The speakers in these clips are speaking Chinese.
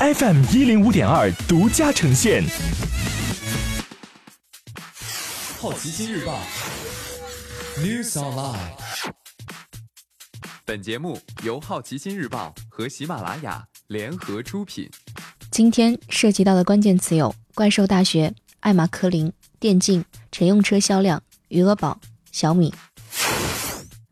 FM 一零五点二独家呈现。好奇心日报 News Online。本节目由好奇心日报和喜马拉雅联合出品。今天涉及到的关键词有：怪兽大学、爱玛科林、电竞、乘用车销量、余额宝、小米。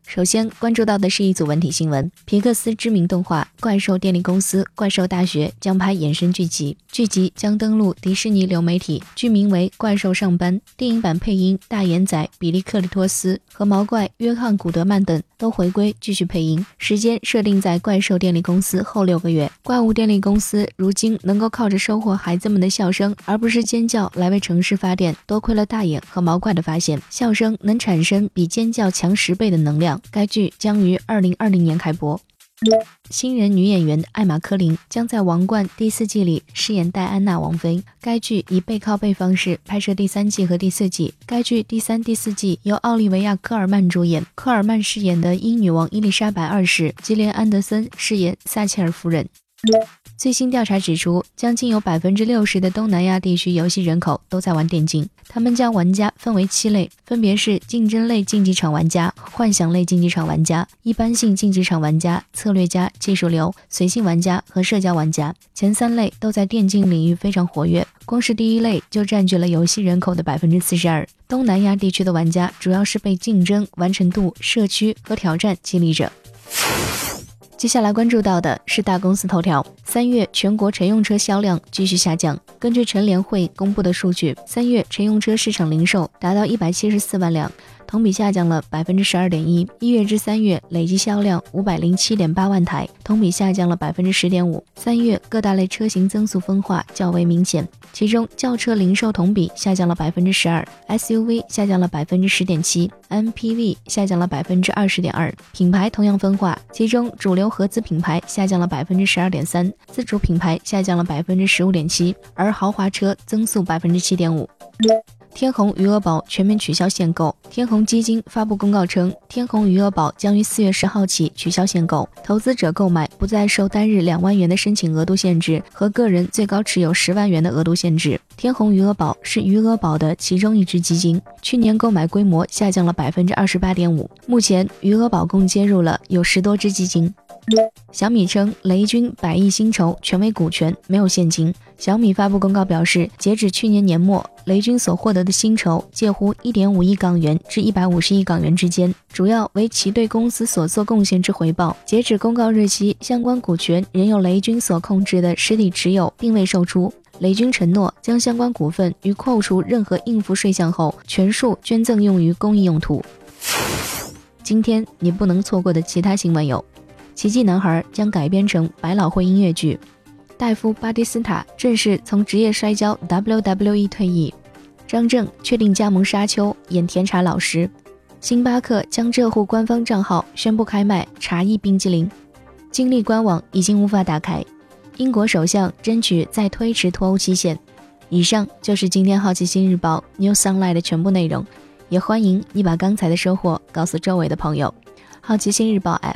首先关注到的是一组文体新闻：皮克斯知名动画《怪兽电力公司》《怪兽大学》将拍衍生剧集，剧集将登陆迪士尼流媒体，剧名为《怪兽上班》。电影版配音大眼仔比利克里托斯和毛怪约翰古德曼等都回归继续配音，时间设定在《怪兽电力公司》后六个月。怪物电力公司如今能够靠着收获孩子们的笑声，而不是尖叫来为城市发电，多亏了大眼和毛怪的发现，笑声能产生比尖叫强十倍的能量。该剧将于二零二零年开播。新人女演员艾玛·科林将在《王冠》第四季里饰演戴安娜王妃。该剧以背靠背方式拍摄第三季和第四季。该剧第三、第四季由奥利维亚·科尔曼主演，科尔曼饰演的英女王伊丽莎白二世，吉莲·安德森饰演撒切尔夫人。最新调查指出，将近有百分之六十的东南亚地区游戏人口都在玩电竞。他们将玩家分为七类，分别是竞争类竞技场玩家、幻想类竞技场玩家、一般性竞技场玩家、策略家、技术流、随性玩家和社交玩家。前三类都在电竞领域非常活跃，光是第一类就占据了游戏人口的百分之四十二。东南亚地区的玩家主要是被竞争、完成度、社区和挑战激励着。接下来关注到的是大公司头条：三月全国乘用车销量继续下降。根据乘联会公布的数据，三月乘用车市场零售达到一百七十四万辆。同比下降了百分之十二点一，一月至三月累计销量五百零七点八万台，同比下降了百分之十点五。三月各大类车型增速分化较为明显，其中轿车零售同比下降了百分之十二，SUV 下降了百分之十点七，MPV 下降了百分之二十点二。品牌同样分化，其中主流合资品牌下降了百分之十二点三，自主品牌下降了百分之十五点七，而豪华车增速百分之七点五。天弘余额宝全面取消限购。天弘基金发布公告称，天弘余额宝将于四月十号起取消限购，投资者购买不再受单日两万元的申请额度限制和个人最高持有十万元的额度限制。天弘余额宝是余额宝的其中一支基金，去年购买规模下降了百分之二十八点五。目前余额宝共接入了有十多支基金。小米称，雷军百亿薪酬全为股权，没有现金。小米发布公告表示，截止去年年末，雷军所获得的薪酬介乎一点五亿港元至一百五十亿港元之间，主要为其对公司所做贡献之回报。截止公告日期，相关股权仍由雷军所控制的实体持有，并未售出。雷军承诺将相关股份于扣除任何应付税项后，全数捐赠用于公益用途。今天你不能错过的其他新闻有。《奇迹男孩》将改编成百老汇音乐剧，戴夫·巴蒂斯塔正式从职业摔跤 WWE 退役，张震确定加盟沙丘演甜茶老师，星巴克将浙沪官方账号宣布开卖茶艺冰激凌，金立官网已经无法打开，英国首相争取再推迟脱欧期限。以上就是今天《好奇心日报》New Sunlight 的全部内容，也欢迎你把刚才的收获告诉周围的朋友。好奇心日报 App。